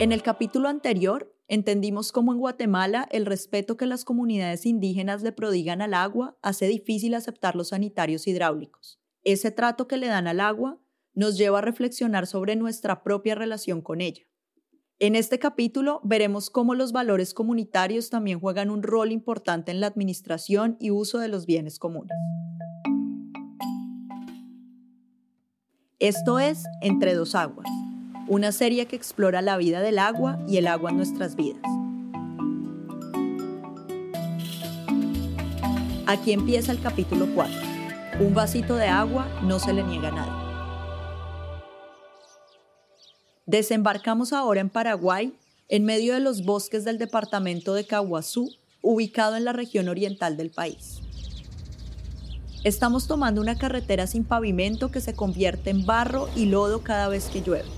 En el capítulo anterior, entendimos cómo en Guatemala el respeto que las comunidades indígenas le prodigan al agua hace difícil aceptar los sanitarios hidráulicos. Ese trato que le dan al agua nos lleva a reflexionar sobre nuestra propia relación con ella. En este capítulo veremos cómo los valores comunitarios también juegan un rol importante en la administración y uso de los bienes comunes. Esto es Entre dos aguas una serie que explora la vida del agua y el agua en nuestras vidas. Aquí empieza el capítulo 4. Un vasito de agua no se le niega a nadie. Desembarcamos ahora en Paraguay, en medio de los bosques del departamento de Caguazú, ubicado en la región oriental del país. Estamos tomando una carretera sin pavimento que se convierte en barro y lodo cada vez que llueve.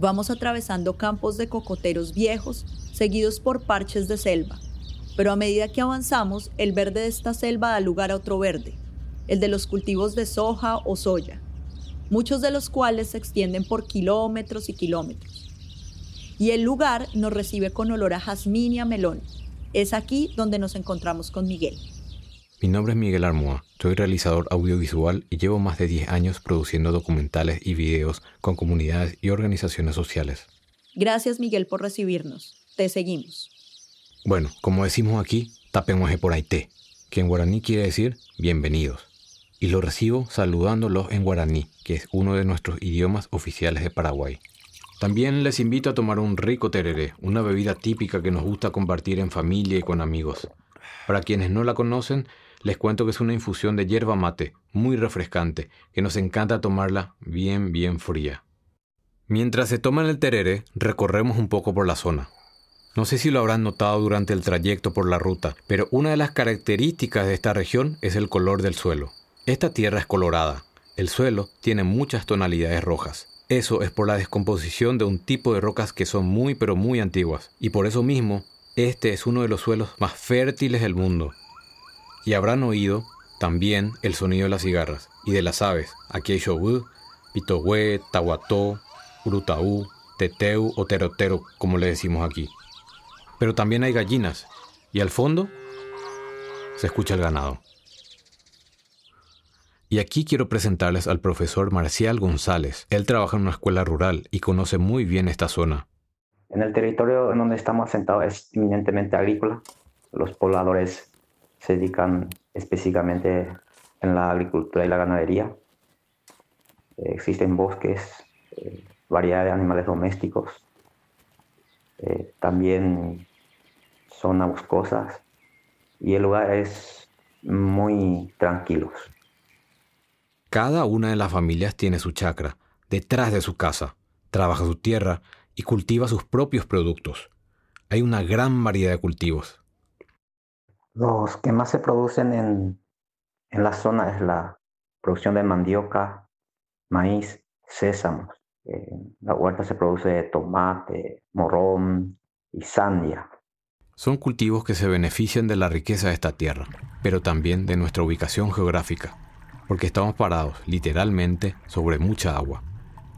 Vamos atravesando campos de cocoteros viejos, seguidos por parches de selva. Pero a medida que avanzamos, el verde de esta selva da lugar a otro verde, el de los cultivos de soja o soya, muchos de los cuales se extienden por kilómetros y kilómetros. Y el lugar nos recibe con olor a jazmín y a melón. Es aquí donde nos encontramos con Miguel. Mi nombre es Miguel Armoa, soy realizador audiovisual y llevo más de 10 años produciendo documentales y videos con comunidades y organizaciones sociales. Gracias Miguel por recibirnos. Te seguimos. Bueno, como decimos aquí, tapemoje por Aité, que en guaraní quiere decir bienvenidos. Y lo recibo saludándolos en guaraní, que es uno de nuestros idiomas oficiales de Paraguay. También les invito a tomar un rico tereré, una bebida típica que nos gusta compartir en familia y con amigos. Para quienes no la conocen, les cuento que es una infusión de hierba mate, muy refrescante, que nos encanta tomarla bien, bien fría. Mientras se toman el terere, recorremos un poco por la zona. No sé si lo habrán notado durante el trayecto por la ruta, pero una de las características de esta región es el color del suelo. Esta tierra es colorada. El suelo tiene muchas tonalidades rojas. Eso es por la descomposición de un tipo de rocas que son muy pero muy antiguas, y por eso mismo, este es uno de los suelos más fértiles del mundo y habrán oído también el sonido de las cigarras y de las aves. Aquí hay shobú, pitogüe, tahuató, urutaú, teteu o terotero, como le decimos aquí. Pero también hay gallinas y al fondo se escucha el ganado. Y aquí quiero presentarles al profesor Marcial González. Él trabaja en una escuela rural y conoce muy bien esta zona. En el territorio en donde estamos asentados es eminentemente agrícola. Los pobladores se dedican específicamente en la agricultura y la ganadería. Eh, existen bosques, eh, variedad de animales domésticos, eh, también zonas boscosas y el lugar es muy tranquilo. Cada una de las familias tiene su chacra, detrás de su casa, trabaja su tierra y cultiva sus propios productos. Hay una gran variedad de cultivos. Los que más se producen en, la zona es la producción de mandioca, maíz, sésamo. En la huerta se produce tomate, morrón y sandia. Son cultivos que se benefician de la riqueza de esta tierra, pero también de nuestra ubicación geográfica, porque estamos parados literalmente sobre mucha agua.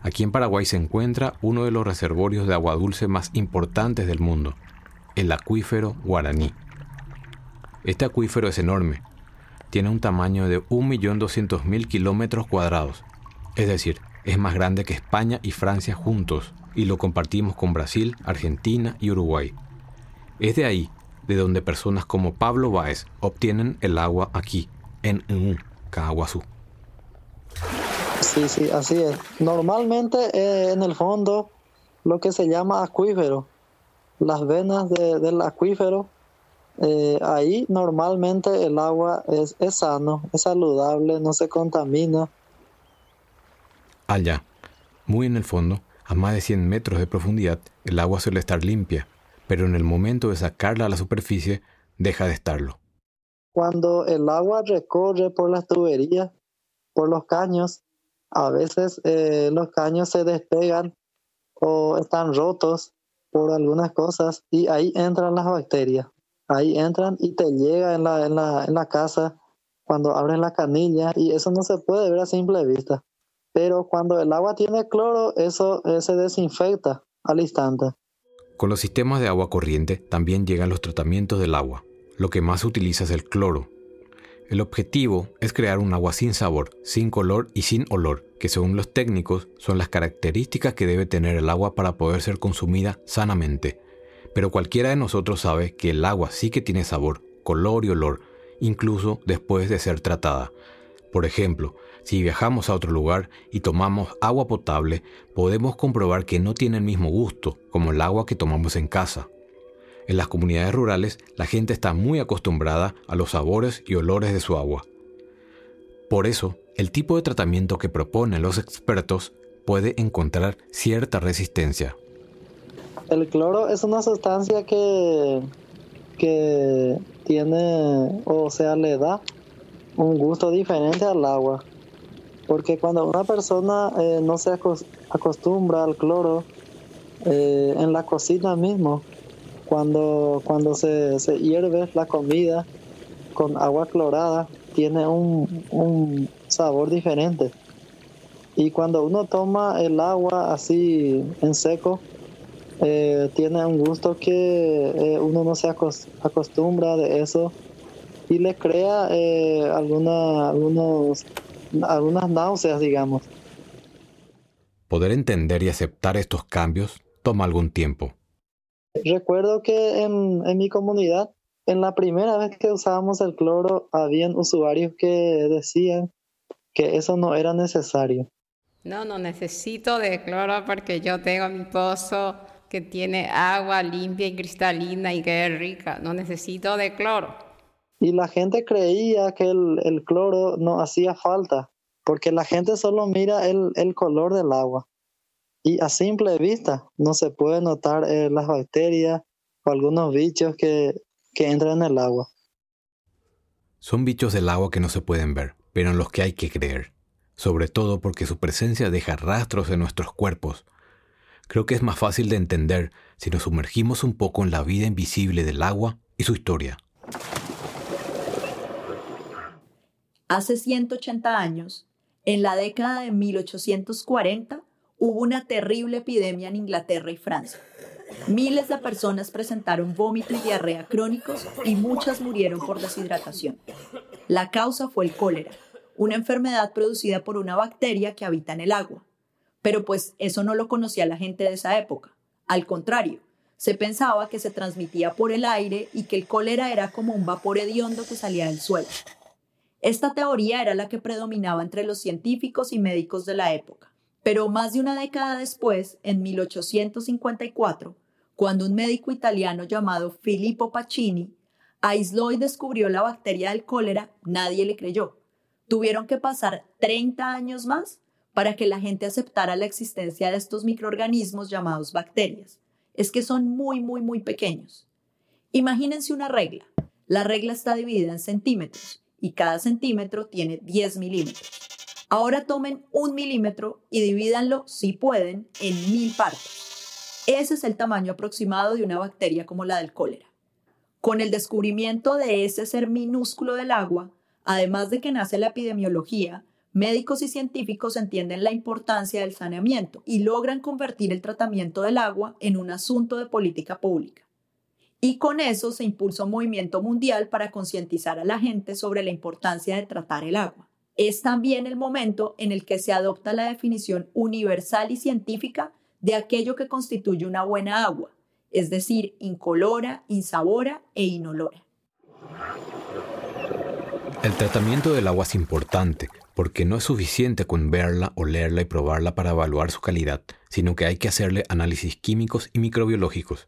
Aquí en Paraguay se encuentra uno de los reservorios de agua dulce más importantes del mundo, el acuífero guaraní. Este acuífero es enorme. Tiene un tamaño de 1.200.000 kilómetros cuadrados. Es decir, es más grande que España y Francia juntos y lo compartimos con Brasil, Argentina y Uruguay. Es de ahí de donde personas como Pablo Báez obtienen el agua aquí, en Caguazú. Sí, sí, así es. Normalmente eh, en el fondo lo que se llama acuífero, las venas del acuífero eh, ahí normalmente el agua es, es sano, es saludable, no se contamina. Allá, muy en el fondo, a más de 100 metros de profundidad, el agua suele estar limpia, pero en el momento de sacarla a la superficie, deja de estarlo. Cuando el agua recorre por las tuberías, por los caños, a veces eh, los caños se despegan o están rotos por algunas cosas y ahí entran las bacterias ahí entran y te llega en la, en la, en la casa cuando abres la canilla y eso no se puede ver a simple vista. Pero cuando el agua tiene cloro, eso se desinfecta al instante. Con los sistemas de agua corriente también llegan los tratamientos del agua. Lo que más utiliza es el cloro. El objetivo es crear un agua sin sabor, sin color y sin olor, que según los técnicos son las características que debe tener el agua para poder ser consumida sanamente. Pero cualquiera de nosotros sabe que el agua sí que tiene sabor, color y olor, incluso después de ser tratada. Por ejemplo, si viajamos a otro lugar y tomamos agua potable, podemos comprobar que no tiene el mismo gusto como el agua que tomamos en casa. En las comunidades rurales, la gente está muy acostumbrada a los sabores y olores de su agua. Por eso, el tipo de tratamiento que proponen los expertos puede encontrar cierta resistencia. El cloro es una sustancia que, que tiene, o sea, le da un gusto diferente al agua. Porque cuando una persona eh, no se acostumbra al cloro eh, en la cocina mismo, cuando, cuando se, hierve la comida con agua clorada, tiene un, sabor diferente. Y cuando uno toma el agua así en seco, eh, tiene un gusto que uno no se acostumbra de eso y le crea alguna, algunos algunas náuseas, digamos. Poder entender y aceptar estos cambios toma algún tiempo. Recuerdo que en, en mi comunidad, en la primera vez que usábamos el cloro, habían usuarios que decían que eso no era necesario. No, no necesito de cloro porque yo tengo mi pozo que tiene agua limpia y cristalina y que es rica. No necesito de cloro. Y la gente creía que el, cloro no hacía falta, porque la gente solo mira el, color del agua. Y a simple vista no se puede notar eh, las bacterias o algunos bichos que, que entran en el agua. Son bichos del agua que no se pueden ver, pero en los que hay que creer, sobre todo porque su presencia deja rastros en nuestros cuerpos. Creo que es más fácil de entender si nos sumergimos un poco en la vida invisible del agua y su historia. Hace 180 años, en la década de 1840, hubo una terrible epidemia en Inglaterra y Francia. Miles de personas presentaron vómito y diarrea crónicos y muchas murieron por deshidratación. La causa fue el cólera, una enfermedad producida por una bacteria que habita en el agua. Pero pues eso no lo conocía la gente de esa época. Al contrario, se pensaba que se transmitía por el aire y que el cólera era como un vapor hediondo que salía del suelo. Esta teoría era la que predominaba entre los científicos y médicos de la época. Pero más de una década después, en 1854, cuando un médico italiano llamado Filippo Pacini aisló y descubrió la bacteria del cólera, nadie le creyó. Tuvieron que pasar 30 años más para que la gente aceptara la existencia de estos microorganismos llamados bacterias. Es que son muy, muy, muy pequeños. Imagínense una regla. La regla está dividida en centímetros y cada centímetro tiene 10 milímetros. Ahora tomen un milímetro y divídanlo, si pueden, en mil partes. Ese es el tamaño aproximado de una bacteria como la del cólera. Con el descubrimiento de ese ser minúsculo del agua, además de que nace la epidemiología, médicos y científicos entienden la importancia del saneamiento y logran convertir el tratamiento del agua en un asunto de política pública. Y con eso se impulsa un movimiento mundial para concientizar a la gente sobre la importancia de tratar el agua. Es también el momento en el que se adopta la definición universal y científica de aquello que constituye una buena agua, es decir, incolora, insabora e inolora. El tratamiento del agua es importante porque no es suficiente con verla, olerla y probarla para evaluar su calidad, sino que hay que hacerle análisis químicos y microbiológicos.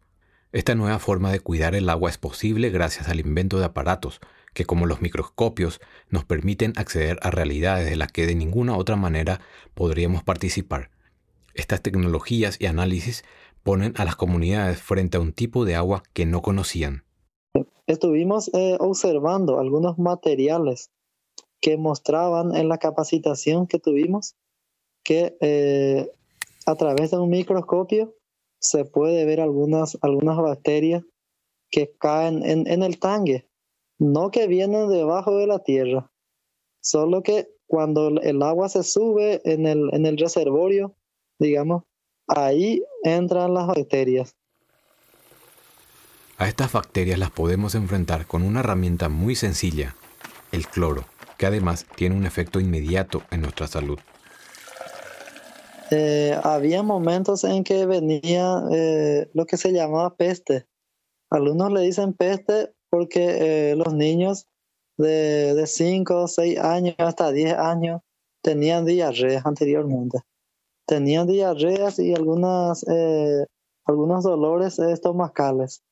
Esta nueva forma de cuidar el agua es posible gracias al invento de aparatos que, como los microscopios, nos permiten acceder a realidades de las que de ninguna otra manera podríamos participar. Estas tecnologías y análisis ponen a las comunidades frente a un tipo de agua que no conocían. Estuvimos eh, observando algunos materiales que mostraban en la capacitación que tuvimos que eh, a través de un microscopio se puede ver algunas, algunas bacterias que caen en, el tanque, no que vienen debajo de la tierra, solo que cuando el agua se sube en el, en el reservorio, digamos, ahí entran las bacterias. A estas bacterias las podemos enfrentar con una herramienta muy sencilla, el cloro, que además tiene un efecto inmediato en nuestra salud. Eh, había momentos en que venía eh, lo que se llamaba peste. Algunos le dicen peste porque eh, los niños de 5, 6 años hasta 10 años tenían diarreas anteriormente. Tenían diarreas y algunas, algunos dolores estomacales.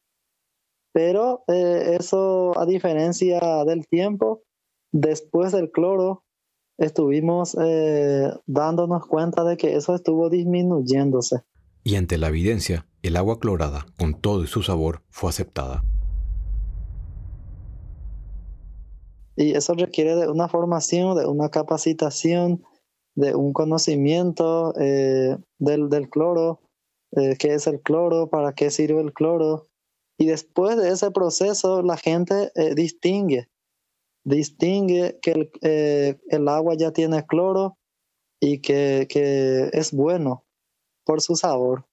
Pero eso, a diferencia del tiempo, después del cloro, estuvimos eh, dándonos cuenta de que eso estuvo disminuyéndose. Y ante la evidencia, el agua clorada, con todo y su sabor, fue aceptada. Y eso requiere de una formación, de una capacitación, de un conocimiento eh, del, cloro, eh, qué es el cloro, para qué sirve el cloro. Y después de ese proceso, la gente distingue distingue que eh, el, agua ya tiene cloro y que, que es bueno por su sabor.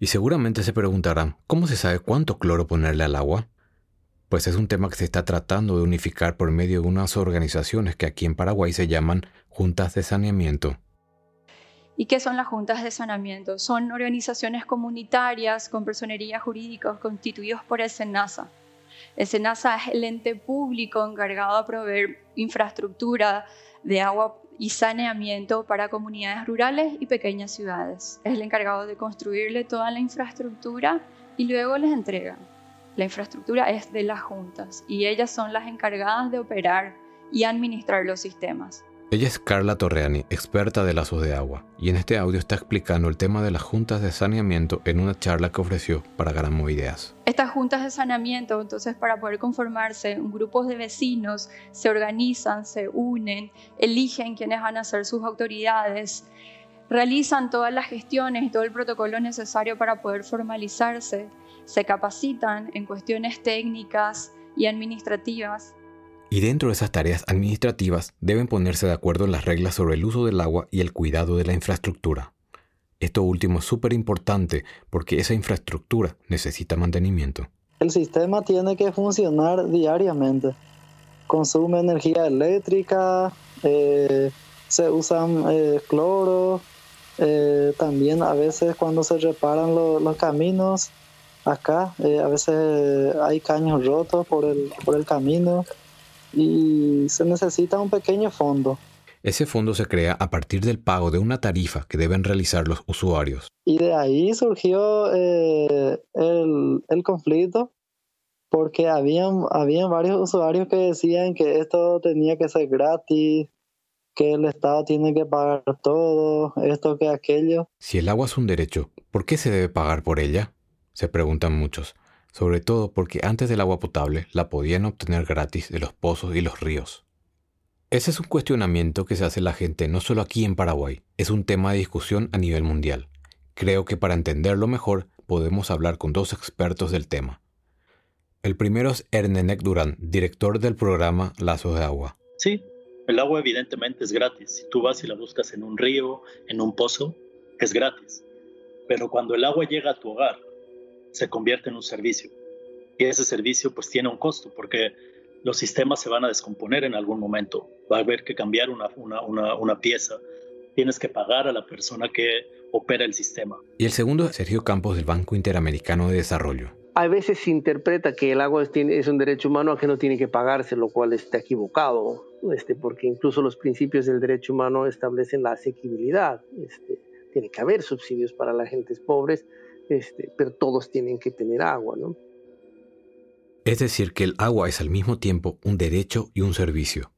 Y seguramente se preguntarán, ¿cómo se sabe cuánto cloro ponerle al agua? Pues es un tema que se está tratando de unificar por medio de unas organizaciones que aquí en Paraguay se llaman juntas de saneamiento. ¿Y qué son las juntas de saneamiento? Son organizaciones comunitarias con personería jurídica constituidos por el SENASA, el SENASA es el ente público encargado de proveer infraestructura de agua y saneamiento para comunidades rurales y pequeñas ciudades. Es el encargado de construirle toda la infraestructura y luego les entrega. La infraestructura es de las juntas y ellas son las encargadas de operar y administrar los sistemas. Ella es Carla Torreani, experta de lazos de agua, y en este audio está explicando el tema de las juntas de saneamiento en una charla que ofreció para Garamo Ideas. Estas juntas de saneamiento, entonces, para poder conformarse, grupos de vecinos se organizan, se unen, eligen quiénes van a ser sus autoridades, realizan todas las gestiones y todo el protocolo necesario para poder formalizarse, se capacitan en cuestiones técnicas y administrativas y dentro de esas tareas administrativas deben ponerse de acuerdo las reglas sobre el uso del agua y el cuidado de la infraestructura. Esto último es súper importante porque esa infraestructura necesita mantenimiento. El sistema tiene que funcionar diariamente. Consume energía eléctrica, eh, se usan eh, cloro, eh, también a veces cuando se reparan los caminos, acá a veces hay caños rotos por el, por el camino y se necesita un pequeño fondo. Ese fondo se crea a partir del pago de una tarifa que deben realizar los usuarios. Y de ahí surgió eh, el, conflicto porque habían, habían varios usuarios que decían que esto tenía que ser gratis, que el Estado tiene que pagar todo, esto que aquello. Si el agua es un derecho, ¿por qué se debe pagar por ella? Se preguntan muchos sobre todo porque antes del agua potable la podían obtener gratis de los pozos y los ríos. Ese es un cuestionamiento que se hace la gente no solo aquí en Paraguay, es un tema de discusión a nivel mundial. Creo que para entenderlo mejor podemos hablar con dos expertos del tema. El primero es Ernenek Durán, director del programa Lazos de Agua. Sí, el agua evidentemente es gratis. Si tú vas y la buscas en un río, en un pozo, es gratis. Pero cuando el agua llega a tu hogar, se convierte en un servicio. Y ese servicio pues tiene un costo porque los sistemas se van a descomponer en algún momento. Va a haber que cambiar una, una, una, pieza. Tienes que pagar a la persona que opera el sistema. Y el segundo es Sergio Campos del Banco Interamericano de Desarrollo. A veces se interpreta que el agua es, un derecho humano a que no tiene que pagarse, lo cual está equivocado, este, porque incluso los principios del derecho humano establecen la asequibilidad. Este, tiene que haber subsidios para las gentes pobres, este, pero todos tienen que tener agua, ¿no? Es decir, que el agua es al mismo tiempo un derecho y un servicio.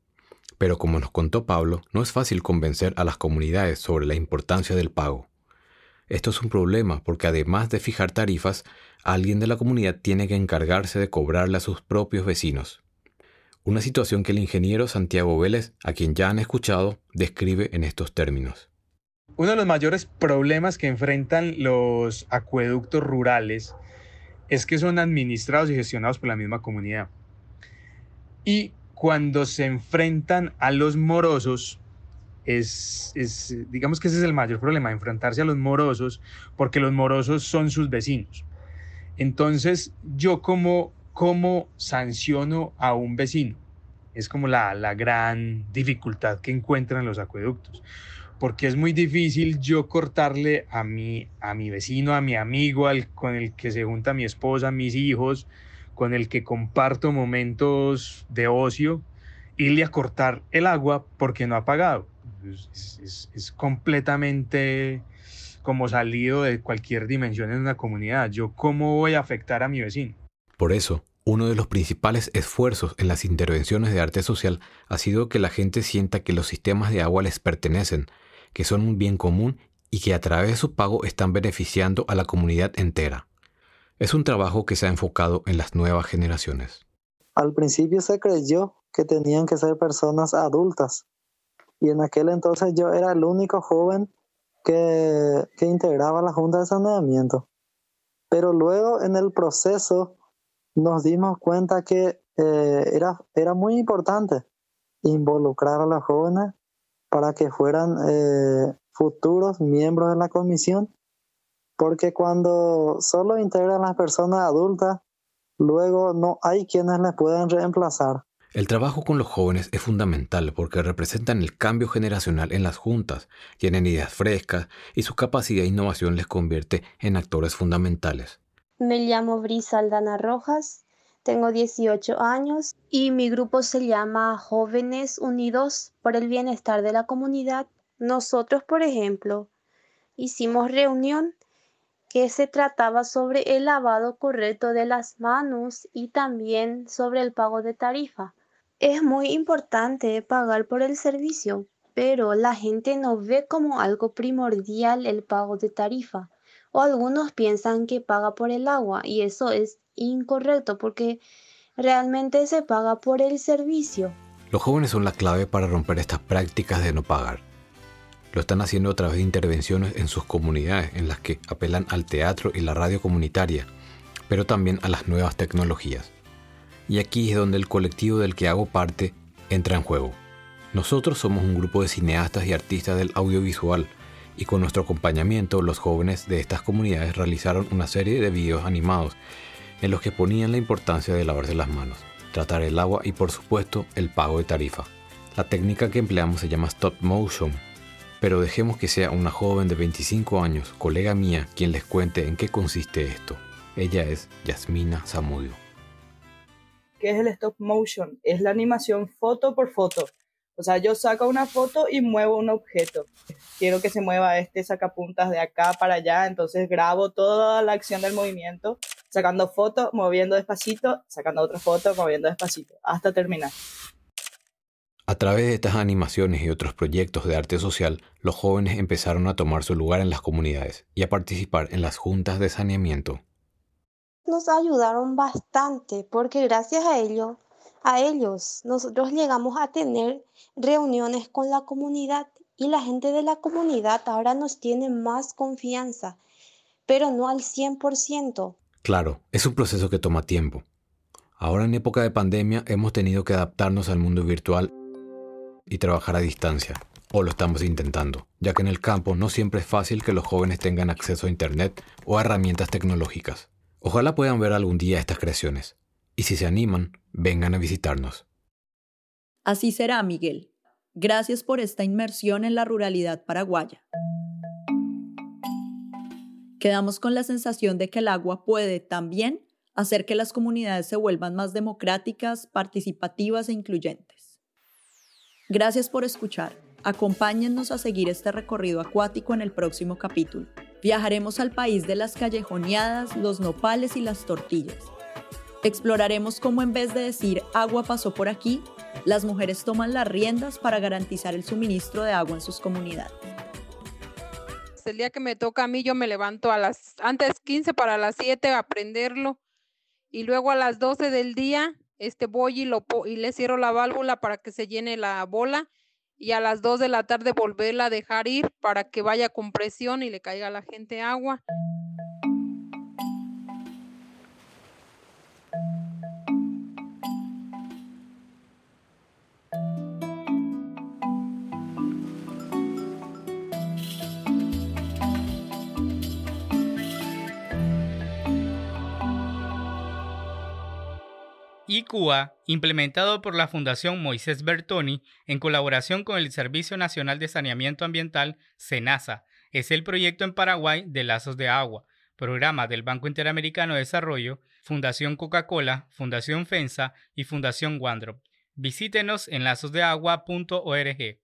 Pero como nos contó Pablo, no es fácil convencer a las comunidades sobre la importancia del pago. Esto es un problema porque además de fijar tarifas, alguien de la comunidad tiene que encargarse de cobrarle a sus propios vecinos. Una situación que el ingeniero Santiago Vélez, a quien ya han escuchado, describe en estos términos. Uno de los mayores problemas que enfrentan los acueductos rurales es que son administrados y gestionados por la misma comunidad. Y cuando se enfrentan a los morosos, es, digamos que ese es el mayor problema, enfrentarse a los morosos, porque los morosos son sus vecinos. Entonces, yo como, como sanciono a un vecino, es como la, la gran dificultad que encuentran los acueductos porque es muy difícil yo cortarle a mi, a mi vecino, a mi amigo, al, con el que se junta mi esposa, mis hijos, con el que comparto momentos de ocio, irle a cortar el agua porque no ha pagado. Es, es, completamente como salido de cualquier dimensión en una comunidad. Yo cómo voy a afectar a mi vecino. Por eso, uno de los principales esfuerzos en las intervenciones de arte social ha sido que la gente sienta que los sistemas de agua les pertenecen, que son un bien común y que a través de su pago están beneficiando a la comunidad entera. Es un trabajo que se ha enfocado en las nuevas generaciones. Al principio se creyó que tenían que ser personas adultas y en aquel entonces yo era el único joven que, que integraba la Junta de Saneamiento. Pero luego en el proceso nos dimos cuenta que eh, era, era muy importante involucrar a los jóvenes para que fueran eh, futuros miembros de la comisión, porque cuando solo integran las personas adultas, luego no hay quienes les puedan reemplazar. El trabajo con los jóvenes es fundamental porque representan el cambio generacional en las juntas, tienen ideas frescas y su capacidad de innovación les convierte en actores fundamentales. Me llamo Brisa Aldana Rojas, tengo 18 años y mi grupo se llama Jóvenes Unidos por el Bienestar de la Comunidad. Nosotros, por ejemplo, hicimos reunión que se trataba sobre el lavado correcto de las manos y también sobre el pago de tarifa. Es muy importante pagar por el servicio, pero la gente no ve como algo primordial el pago de tarifa. O algunos piensan que paga por el agua y eso es incorrecto porque realmente se paga por el servicio. Los jóvenes son la clave para romper estas prácticas de no pagar. Lo están haciendo a través de intervenciones en sus comunidades en las que apelan al teatro y la radio comunitaria, pero también a las nuevas tecnologías. Y aquí es donde el colectivo del que hago parte entra en juego. Nosotros somos un grupo de cineastas y artistas del audiovisual y con nuestro acompañamiento los jóvenes de estas comunidades realizaron una serie de videos animados en los que ponían la importancia de lavarse las manos, tratar el agua y por supuesto el pago de tarifa. La técnica que empleamos se llama stop motion, pero dejemos que sea una joven de 25 años, colega mía, quien les cuente en qué consiste esto. Ella es Yasmina Zamudio. ¿Qué es el stop motion? Es la animación foto por foto. O sea, yo saco una foto y muevo un objeto. Quiero que se mueva este sacapuntas de acá para allá, entonces grabo toda la acción del movimiento, sacando foto, moviendo despacito, sacando otra foto, moviendo despacito, hasta terminar. A través de estas animaciones y otros proyectos de arte social, los jóvenes empezaron a tomar su lugar en las comunidades y a participar en las juntas de saneamiento. Nos ayudaron bastante porque gracias a ello a ellos. Nosotros llegamos a tener reuniones con la comunidad y la gente de la comunidad ahora nos tiene más confianza, pero no al 100%. Claro, es un proceso que toma tiempo. Ahora en época de pandemia hemos tenido que adaptarnos al mundo virtual y trabajar a distancia, o lo estamos intentando, ya que en el campo no siempre es fácil que los jóvenes tengan acceso a Internet o a herramientas tecnológicas. Ojalá puedan ver algún día estas creaciones y si se animan, vengan a visitarnos. Así será, Miguel. Gracias por esta inmersión en la ruralidad paraguaya. Quedamos con la sensación de que el agua puede también hacer que las comunidades se vuelvan más democráticas, participativas e incluyentes. Gracias por escuchar. Acompáñennos a seguir este recorrido acuático en el próximo capítulo. Viajaremos al país de las callejoneadas, los nopales y las tortillas Exploraremos cómo en vez de decir agua pasó por aquí, las mujeres toman las riendas para garantizar el suministro de agua en sus comunidades. El día que me toca a mí, yo me levanto a las antes 15 para las 7 a aprenderlo y luego a las 12 del día este voy y, y le cierro la válvula para que se llene la bola y a las 2 de la tarde volverla a dejar ir para que vaya con presión y le caiga a la gente agua. ICUA, implementado por la Fundación Moisés Bertoni en colaboración con el Servicio Nacional de Saneamiento Ambiental, SENASA, es el proyecto en Paraguay de Lazos de Agua, programa del Banco Interamericano de Desarrollo, Fundación Coca-Cola, Fundación FENSA y Fundación Wandrop. Visítenos en lazosdeagua.org.